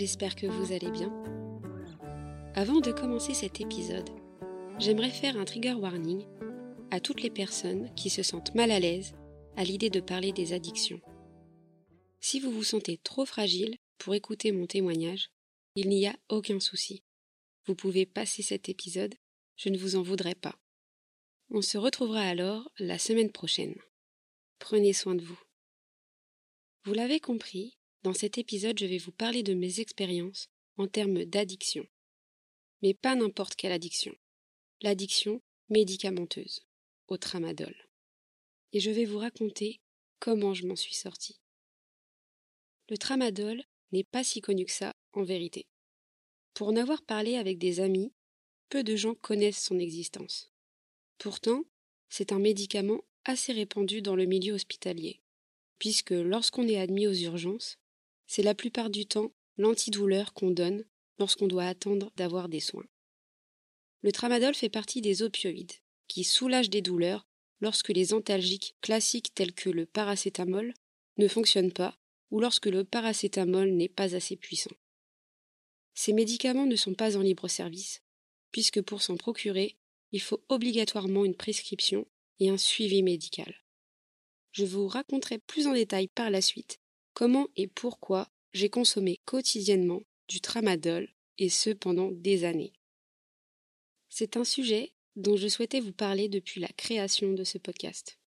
j'espère que vous allez bien. Avant de commencer cet épisode, j'aimerais faire un trigger warning à toutes les personnes qui se sentent mal à l'aise à l'idée de parler des addictions. Si vous vous sentez trop fragile pour écouter mon témoignage, il n'y a aucun souci. Vous pouvez passer cet épisode, je ne vous en voudrais pas. On se retrouvera alors la semaine prochaine. Prenez soin de vous. Vous l'avez compris, dans cet épisode je vais vous parler de mes expériences en termes d'addiction. Mais pas n'importe quelle addiction. L'addiction médicamenteuse, au tramadol. Et je vais vous raconter comment je m'en suis sortie. Le tramadol n'est pas si connu que ça en vérité. Pour en avoir parlé avec des amis, peu de gens connaissent son existence. Pourtant, c'est un médicament assez répandu dans le milieu hospitalier, puisque lorsqu'on est admis aux urgences, c'est la plupart du temps l'antidouleur qu'on donne lorsqu'on doit attendre d'avoir des soins. Le tramadol fait partie des opioïdes, qui soulagent des douleurs lorsque les antalgiques classiques tels que le paracétamol ne fonctionnent pas ou lorsque le paracétamol n'est pas assez puissant. Ces médicaments ne sont pas en libre service, puisque pour s'en procurer, il faut obligatoirement une prescription et un suivi médical. Je vous raconterai plus en détail par la suite comment et pourquoi j'ai consommé quotidiennement du tramadol, et ce pendant des années. C'est un sujet dont je souhaitais vous parler depuis la création de ce podcast.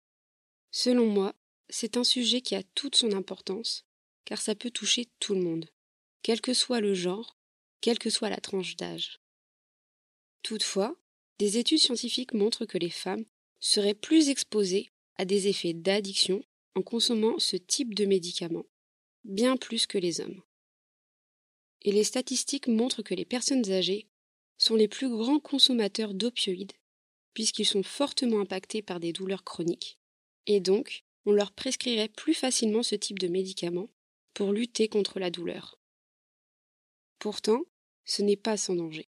Selon moi, c'est un sujet qui a toute son importance, car ça peut toucher tout le monde, quel que soit le genre, quelle que soit la tranche d'âge. Toutefois, des études scientifiques montrent que les femmes seraient plus exposées à des effets d'addiction en consommant ce type de médicaments, bien plus que les hommes. Et les statistiques montrent que les personnes âgées sont les plus grands consommateurs d'opioïdes, puisqu'ils sont fortement impactés par des douleurs chroniques, et donc on leur prescrirait plus facilement ce type de médicament pour lutter contre la douleur. Pourtant, ce n'est pas sans danger.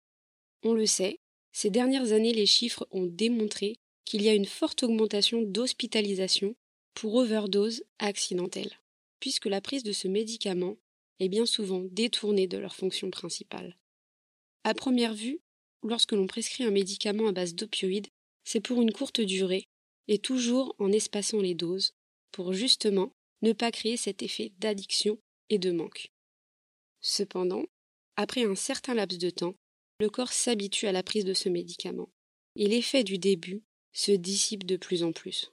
On le sait, ces dernières années les chiffres ont démontré qu'il y a une forte augmentation d'hospitalisation pour overdose accidentelle, puisque la prise de ce médicament est bien souvent détournée de leur fonction principale. À première vue, lorsque l'on prescrit un médicament à base d'opioïdes, c'est pour une courte durée et toujours en espaçant les doses, pour justement ne pas créer cet effet d'addiction et de manque. Cependant, après un certain laps de temps, le corps s'habitue à la prise de ce médicament, et l'effet du début se dissipe de plus en plus.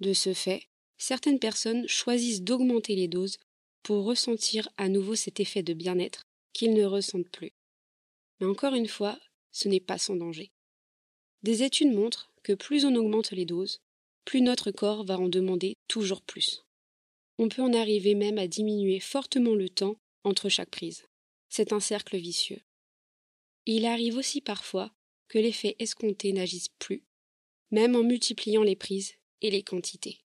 De ce fait, certaines personnes choisissent d'augmenter les doses pour ressentir à nouveau cet effet de bien-être qu'ils ne ressentent plus. Mais encore une fois, ce n'est pas sans danger. Des études montrent que plus on augmente les doses, plus notre corps va en demander toujours plus. On peut en arriver même à diminuer fortement le temps entre chaque prise. C'est un cercle vicieux. Il arrive aussi parfois que l'effet escompté n'agisse plus même en multipliant les prises et les quantités.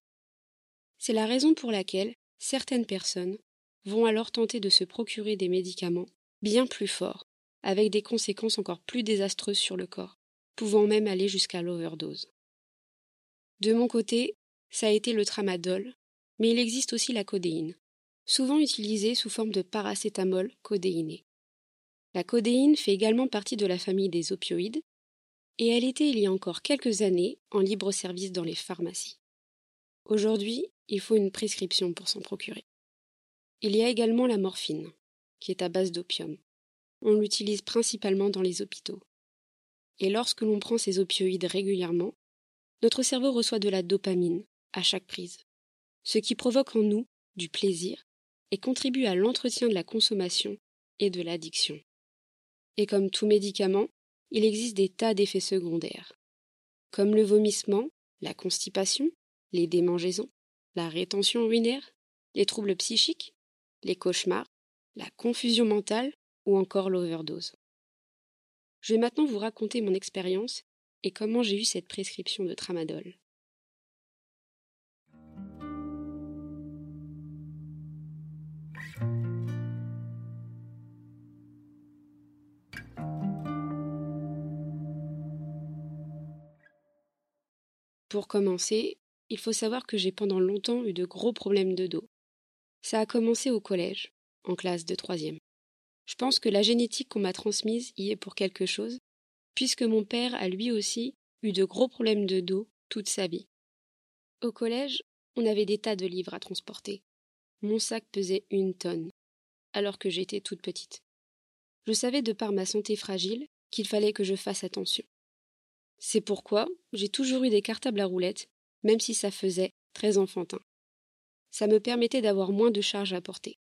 C'est la raison pour laquelle certaines personnes vont alors tenter de se procurer des médicaments bien plus forts, avec des conséquences encore plus désastreuses sur le corps, pouvant même aller jusqu'à l'overdose. De mon côté, ça a été le tramadol, mais il existe aussi la codéine, souvent utilisée sous forme de paracétamol codéiné. La codéine fait également partie de la famille des opioïdes et elle était il y a encore quelques années en libre service dans les pharmacies. Aujourd'hui, il faut une prescription pour s'en procurer. Il y a également la morphine, qui est à base d'opium. On l'utilise principalement dans les hôpitaux. Et lorsque l'on prend ces opioïdes régulièrement, notre cerveau reçoit de la dopamine à chaque prise, ce qui provoque en nous du plaisir et contribue à l'entretien de la consommation et de l'addiction. Et comme tout médicament, il existe des tas d'effets secondaires, comme le vomissement, la constipation, les démangeaisons, la rétention urinaire, les troubles psychiques, les cauchemars, la confusion mentale ou encore l'overdose. Je vais maintenant vous raconter mon expérience et comment j'ai eu cette prescription de tramadol. Pour commencer, il faut savoir que j'ai pendant longtemps eu de gros problèmes de dos. Ça a commencé au collège, en classe de troisième. Je pense que la génétique qu'on m'a transmise y est pour quelque chose, puisque mon père a lui aussi eu de gros problèmes de dos toute sa vie. Au collège, on avait des tas de livres à transporter. Mon sac pesait une tonne, alors que j'étais toute petite. Je savais de par ma santé fragile qu'il fallait que je fasse attention. C'est pourquoi j'ai toujours eu des cartables à roulettes, même si ça faisait très enfantin. Ça me permettait d'avoir moins de charges à porter.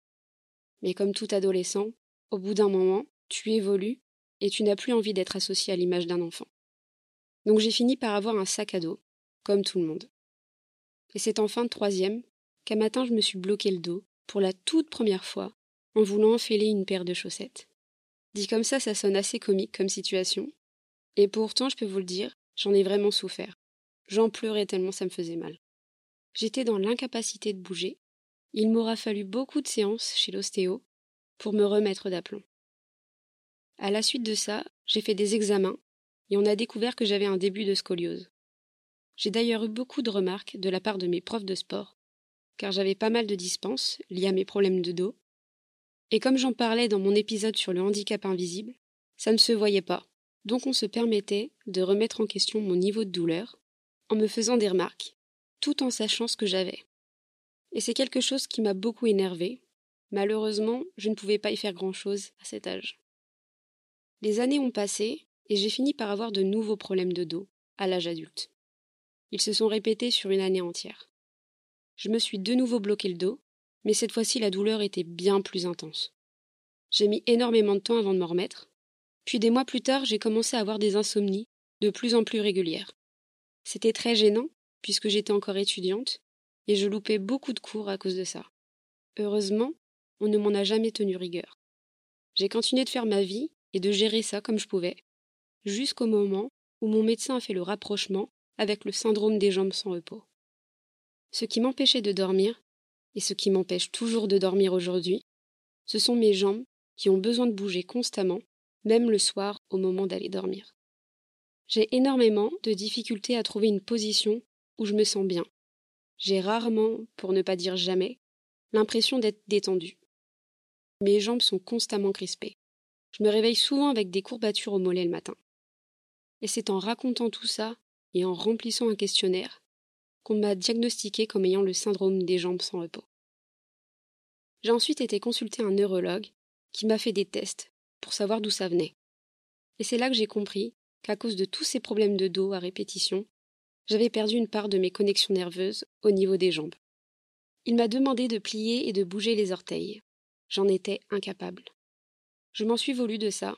Mais comme tout adolescent, au bout d'un moment, tu évolues et tu n'as plus envie d'être associé à l'image d'un enfant. Donc j'ai fini par avoir un sac à dos, comme tout le monde. Et c'est en fin de troisième qu'un matin je me suis bloqué le dos, pour la toute première fois, en voulant enfiler une paire de chaussettes. Dit comme ça, ça sonne assez comique comme situation. Et pourtant, je peux vous le dire, j'en ai vraiment souffert. J'en pleurais tellement ça me faisait mal. J'étais dans l'incapacité de bouger. Il m'aura fallu beaucoup de séances chez l'ostéo pour me remettre d'aplomb. À la suite de ça, j'ai fait des examens et on a découvert que j'avais un début de scoliose. J'ai d'ailleurs eu beaucoup de remarques de la part de mes profs de sport, car j'avais pas mal de dispenses liées à mes problèmes de dos. Et comme j'en parlais dans mon épisode sur le handicap invisible, ça ne se voyait pas, donc on se permettait de remettre en question mon niveau de douleur en me faisant des remarques, tout en sachant ce que j'avais. Et c'est quelque chose qui m'a beaucoup énervé. Malheureusement, je ne pouvais pas y faire grand-chose à cet âge. Les années ont passé et j'ai fini par avoir de nouveaux problèmes de dos à l'âge adulte. Ils se sont répétés sur une année entière. Je me suis de nouveau bloqué le dos, mais cette fois-ci la douleur était bien plus intense. J'ai mis énormément de temps avant de m'en remettre, puis des mois plus tard j'ai commencé à avoir des insomnies de plus en plus régulières. C'était très gênant, puisque j'étais encore étudiante, et je loupais beaucoup de cours à cause de ça. Heureusement, on ne m'en a jamais tenu rigueur. J'ai continué de faire ma vie et de gérer ça comme je pouvais, jusqu'au moment où mon médecin a fait le rapprochement avec le syndrome des jambes sans repos. Ce qui m'empêchait de dormir, et ce qui m'empêche toujours de dormir aujourd'hui, ce sont mes jambes qui ont besoin de bouger constamment, même le soir au moment d'aller dormir. J'ai énormément de difficultés à trouver une position où je me sens bien. J'ai rarement, pour ne pas dire jamais, l'impression d'être détendue. Mes jambes sont constamment crispées. Je me réveille souvent avec des courbatures au mollet le matin. Et c'est en racontant tout ça et en remplissant un questionnaire qu'on m'a diagnostiqué comme ayant le syndrome des jambes sans repos. J'ai ensuite été consulter un neurologue qui m'a fait des tests pour savoir d'où ça venait. Et c'est là que j'ai compris qu'à cause de tous ces problèmes de dos à répétition, j'avais perdu une part de mes connexions nerveuses au niveau des jambes. Il m'a demandé de plier et de bouger les orteils. J'en étais incapable. Je m'en suis voulu de ça,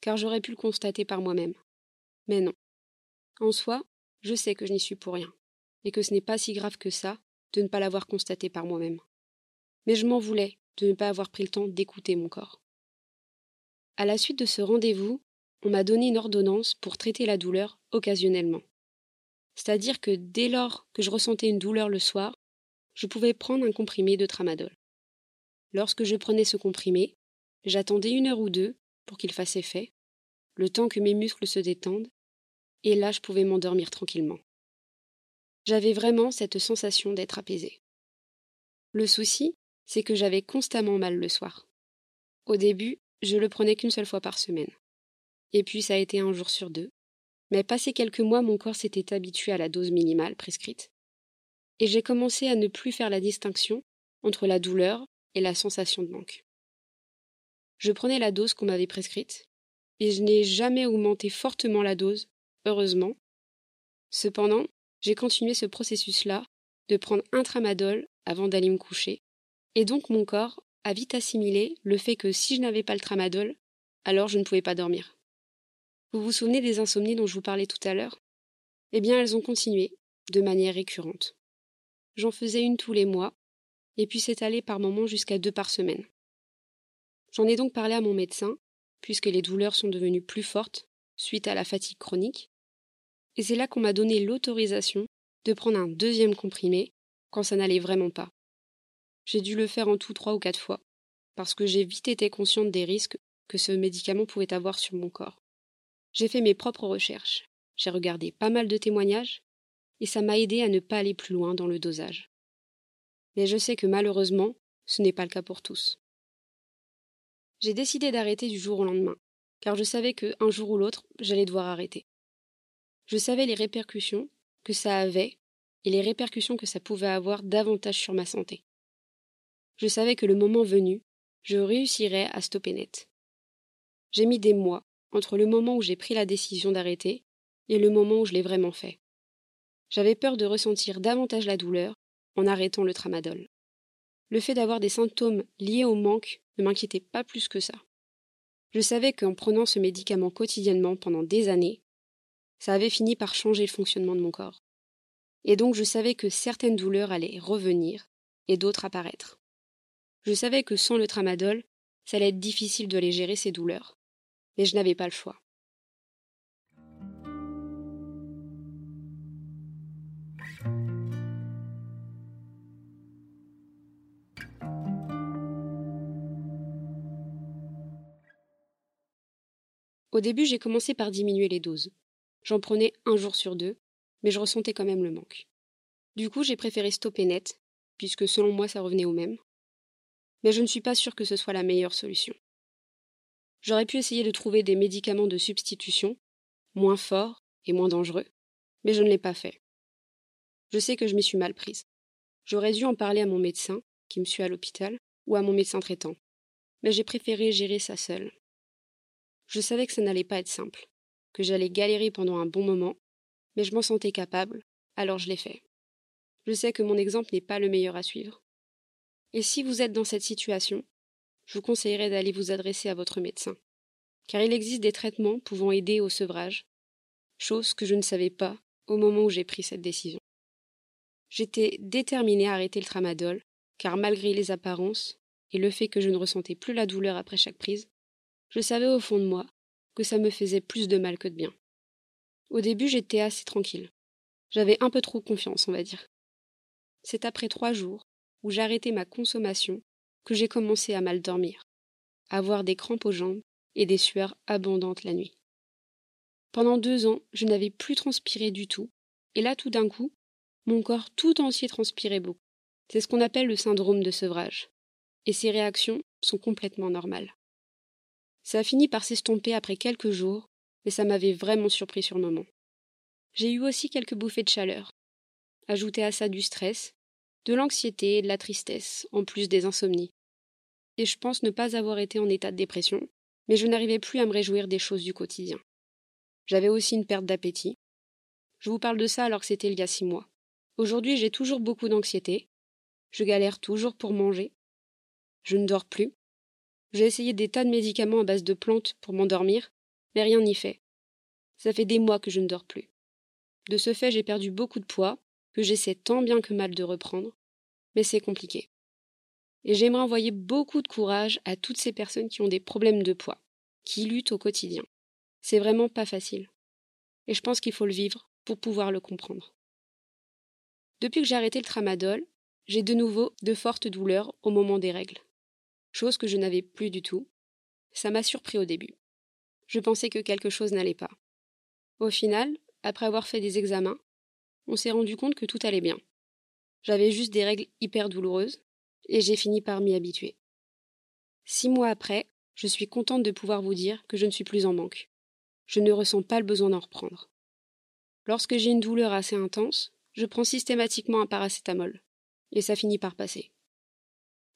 car j'aurais pu le constater par moi-même. Mais non. En soi, je sais que je n'y suis pour rien, et que ce n'est pas si grave que ça de ne pas l'avoir constaté par moi-même. Mais je m'en voulais de ne pas avoir pris le temps d'écouter mon corps. À la suite de ce rendez-vous, on m'a donné une ordonnance pour traiter la douleur occasionnellement. C'est-à-dire que dès lors que je ressentais une douleur le soir, je pouvais prendre un comprimé de tramadol. Lorsque je prenais ce comprimé, j'attendais une heure ou deux pour qu'il fasse effet, le temps que mes muscles se détendent, et là je pouvais m'endormir tranquillement. J'avais vraiment cette sensation d'être apaisée. Le souci, c'est que j'avais constamment mal le soir. Au début, je le prenais qu'une seule fois par semaine. Et puis ça a été un jour sur deux. Mais passé quelques mois, mon corps s'était habitué à la dose minimale prescrite. Et j'ai commencé à ne plus faire la distinction entre la douleur et la sensation de manque. Je prenais la dose qu'on m'avait prescrite, et je n'ai jamais augmenté fortement la dose heureusement. Cependant, j'ai continué ce processus-là de prendre un tramadol avant d'aller me coucher, et donc mon corps a vite assimilé le fait que si je n'avais pas le tramadol, alors je ne pouvais pas dormir. Vous vous souvenez des insomnies dont je vous parlais tout à l'heure? Eh bien, elles ont continué, de manière récurrente. J'en faisais une tous les mois, et puis c'est par moments jusqu'à deux par semaine. J'en ai donc parlé à mon médecin, puisque les douleurs sont devenues plus fortes suite à la fatigue chronique, et c'est là qu'on m'a donné l'autorisation de prendre un deuxième comprimé quand ça n'allait vraiment pas. J'ai dû le faire en tout trois ou quatre fois, parce que j'ai vite été consciente des risques que ce médicament pouvait avoir sur mon corps. J'ai fait mes propres recherches, j'ai regardé pas mal de témoignages, et ça m'a aidé à ne pas aller plus loin dans le dosage. Mais je sais que malheureusement, ce n'est pas le cas pour tous. J'ai décidé d'arrêter du jour au lendemain, car je savais que un jour ou l'autre, j'allais devoir arrêter. Je savais les répercussions que ça avait et les répercussions que ça pouvait avoir davantage sur ma santé. Je savais que le moment venu, je réussirais à stopper net. J'ai mis des mois entre le moment où j'ai pris la décision d'arrêter et le moment où je l'ai vraiment fait. J'avais peur de ressentir davantage la douleur en arrêtant le tramadol. Le fait d'avoir des symptômes liés au manque ne m'inquiétait pas plus que ça. Je savais qu'en prenant ce médicament quotidiennement pendant des années, ça avait fini par changer le fonctionnement de mon corps. Et donc je savais que certaines douleurs allaient revenir et d'autres apparaître. Je savais que sans le tramadol, ça allait être difficile de les gérer ces douleurs. Mais je n'avais pas le choix. Au début, j'ai commencé par diminuer les doses. J'en prenais un jour sur deux, mais je ressentais quand même le manque. Du coup, j'ai préféré stopper net, puisque selon moi, ça revenait au même. Mais je ne suis pas sûre que ce soit la meilleure solution. J'aurais pu essayer de trouver des médicaments de substitution, moins forts et moins dangereux, mais je ne l'ai pas fait. Je sais que je m'y suis mal prise. J'aurais dû en parler à mon médecin, qui me suit à l'hôpital, ou à mon médecin traitant, mais j'ai préféré gérer ça seule. Je savais que ça n'allait pas être simple, que j'allais galérer pendant un bon moment, mais je m'en sentais capable, alors je l'ai fait. Je sais que mon exemple n'est pas le meilleur à suivre. Et si vous êtes dans cette situation, je vous conseillerais d'aller vous adresser à votre médecin, car il existe des traitements pouvant aider au sevrage, chose que je ne savais pas au moment où j'ai pris cette décision. J'étais déterminée à arrêter le tramadol, car malgré les apparences et le fait que je ne ressentais plus la douleur après chaque prise, je savais au fond de moi que ça me faisait plus de mal que de bien. Au début, j'étais assez tranquille. J'avais un peu trop confiance, on va dire. C'est après trois jours, où arrêté ma consommation, que j'ai commencé à mal dormir, à avoir des crampes aux jambes et des sueurs abondantes la nuit. Pendant deux ans, je n'avais plus transpiré du tout, et là tout d'un coup, mon corps tout entier transpirait beaucoup. C'est ce qu'on appelle le syndrome de sevrage. Et ces réactions sont complètement normales. Ça a fini par s'estomper après quelques jours, mais ça m'avait vraiment surpris sur le moment. J'ai eu aussi quelques bouffées de chaleur. Ajouté à ça du stress, de l'anxiété et de la tristesse, en plus des insomnies. Et je pense ne pas avoir été en état de dépression, mais je n'arrivais plus à me réjouir des choses du quotidien. J'avais aussi une perte d'appétit. Je vous parle de ça alors que c'était il y a six mois. Aujourd'hui, j'ai toujours beaucoup d'anxiété. Je galère toujours pour manger. Je ne dors plus. J'ai essayé des tas de médicaments à base de plantes pour m'endormir, mais rien n'y fait. Ça fait des mois que je ne dors plus. De ce fait, j'ai perdu beaucoup de poids, que j'essaie tant bien que mal de reprendre, mais c'est compliqué. Et j'aimerais envoyer beaucoup de courage à toutes ces personnes qui ont des problèmes de poids, qui luttent au quotidien. C'est vraiment pas facile. Et je pense qu'il faut le vivre pour pouvoir le comprendre. Depuis que j'ai arrêté le tramadol, j'ai de nouveau de fortes douleurs au moment des règles. Chose que je n'avais plus du tout. Ça m'a surpris au début. Je pensais que quelque chose n'allait pas. Au final, après avoir fait des examens, on s'est rendu compte que tout allait bien. J'avais juste des règles hyper douloureuses, et j'ai fini par m'y habituer. Six mois après, je suis contente de pouvoir vous dire que je ne suis plus en manque. Je ne ressens pas le besoin d'en reprendre. Lorsque j'ai une douleur assez intense, je prends systématiquement un paracétamol, et ça finit par passer.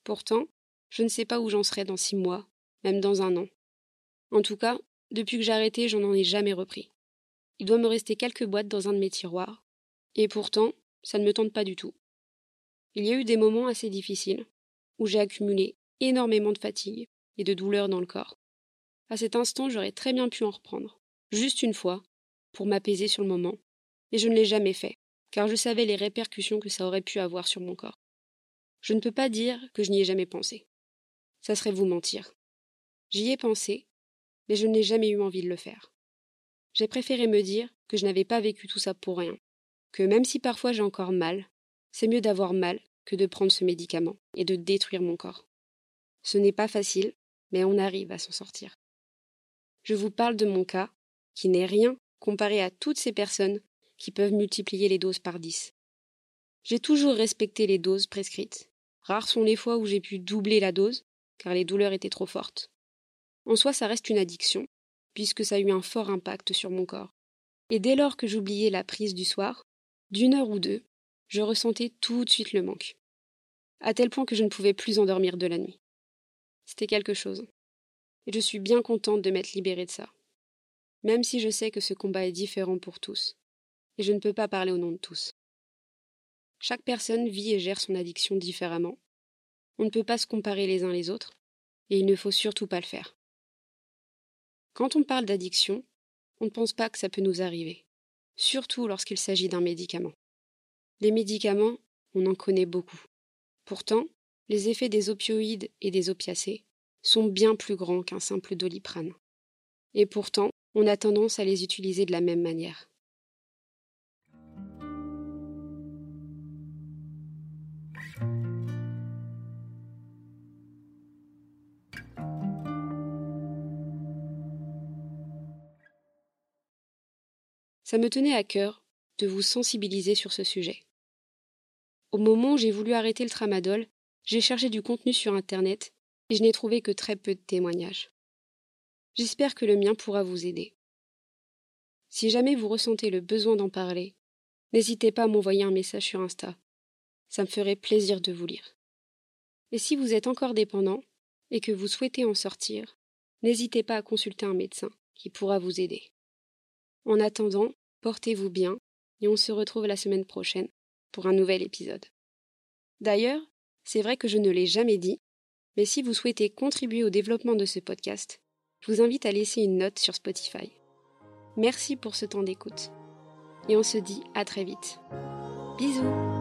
Pourtant, je ne sais pas où j'en serai dans six mois, même dans un an. En tout cas, depuis que j'ai arrêté, j'en ai jamais repris. Il doit me rester quelques boîtes dans un de mes tiroirs, et pourtant, ça ne me tente pas du tout. Il y a eu des moments assez difficiles, où j'ai accumulé énormément de fatigue et de douleur dans le corps. À cet instant, j'aurais très bien pu en reprendre, juste une fois, pour m'apaiser sur le moment, mais je ne l'ai jamais fait, car je savais les répercussions que ça aurait pu avoir sur mon corps. Je ne peux pas dire que je n'y ai jamais pensé. Ça serait vous mentir. J'y ai pensé, mais je n'ai jamais eu envie de le faire. J'ai préféré me dire que je n'avais pas vécu tout ça pour rien, que même si parfois j'ai encore mal, c'est mieux d'avoir mal que de prendre ce médicament et de détruire mon corps. Ce n'est pas facile, mais on arrive à s'en sortir. Je vous parle de mon cas, qui n'est rien comparé à toutes ces personnes qui peuvent multiplier les doses par dix. J'ai toujours respecté les doses prescrites. Rares sont les fois où j'ai pu doubler la dose, car les douleurs étaient trop fortes. En soi, ça reste une addiction, puisque ça a eu un fort impact sur mon corps. Et dès lors que j'oubliais la prise du soir, d'une heure ou deux, je ressentais tout de suite le manque. À tel point que je ne pouvais plus endormir de la nuit. C'était quelque chose. Et je suis bien contente de m'être libérée de ça. Même si je sais que ce combat est différent pour tous. Et je ne peux pas parler au nom de tous. Chaque personne vit et gère son addiction différemment. On ne peut pas se comparer les uns les autres, et il ne faut surtout pas le faire. Quand on parle d'addiction, on ne pense pas que ça peut nous arriver, surtout lorsqu'il s'agit d'un médicament. Les médicaments, on en connaît beaucoup. Pourtant, les effets des opioïdes et des opiacés sont bien plus grands qu'un simple doliprane. Et pourtant, on a tendance à les utiliser de la même manière. Ça me tenait à cœur de vous sensibiliser sur ce sujet. Au moment où j'ai voulu arrêter le tramadol, j'ai cherché du contenu sur Internet et je n'ai trouvé que très peu de témoignages. J'espère que le mien pourra vous aider. Si jamais vous ressentez le besoin d'en parler, n'hésitez pas à m'envoyer un message sur Insta. Ça me ferait plaisir de vous lire. Et si vous êtes encore dépendant et que vous souhaitez en sortir, n'hésitez pas à consulter un médecin qui pourra vous aider. En attendant, portez-vous bien et on se retrouve la semaine prochaine pour un nouvel épisode. D'ailleurs, c'est vrai que je ne l'ai jamais dit, mais si vous souhaitez contribuer au développement de ce podcast, je vous invite à laisser une note sur Spotify. Merci pour ce temps d'écoute. Et on se dit à très vite. Bisous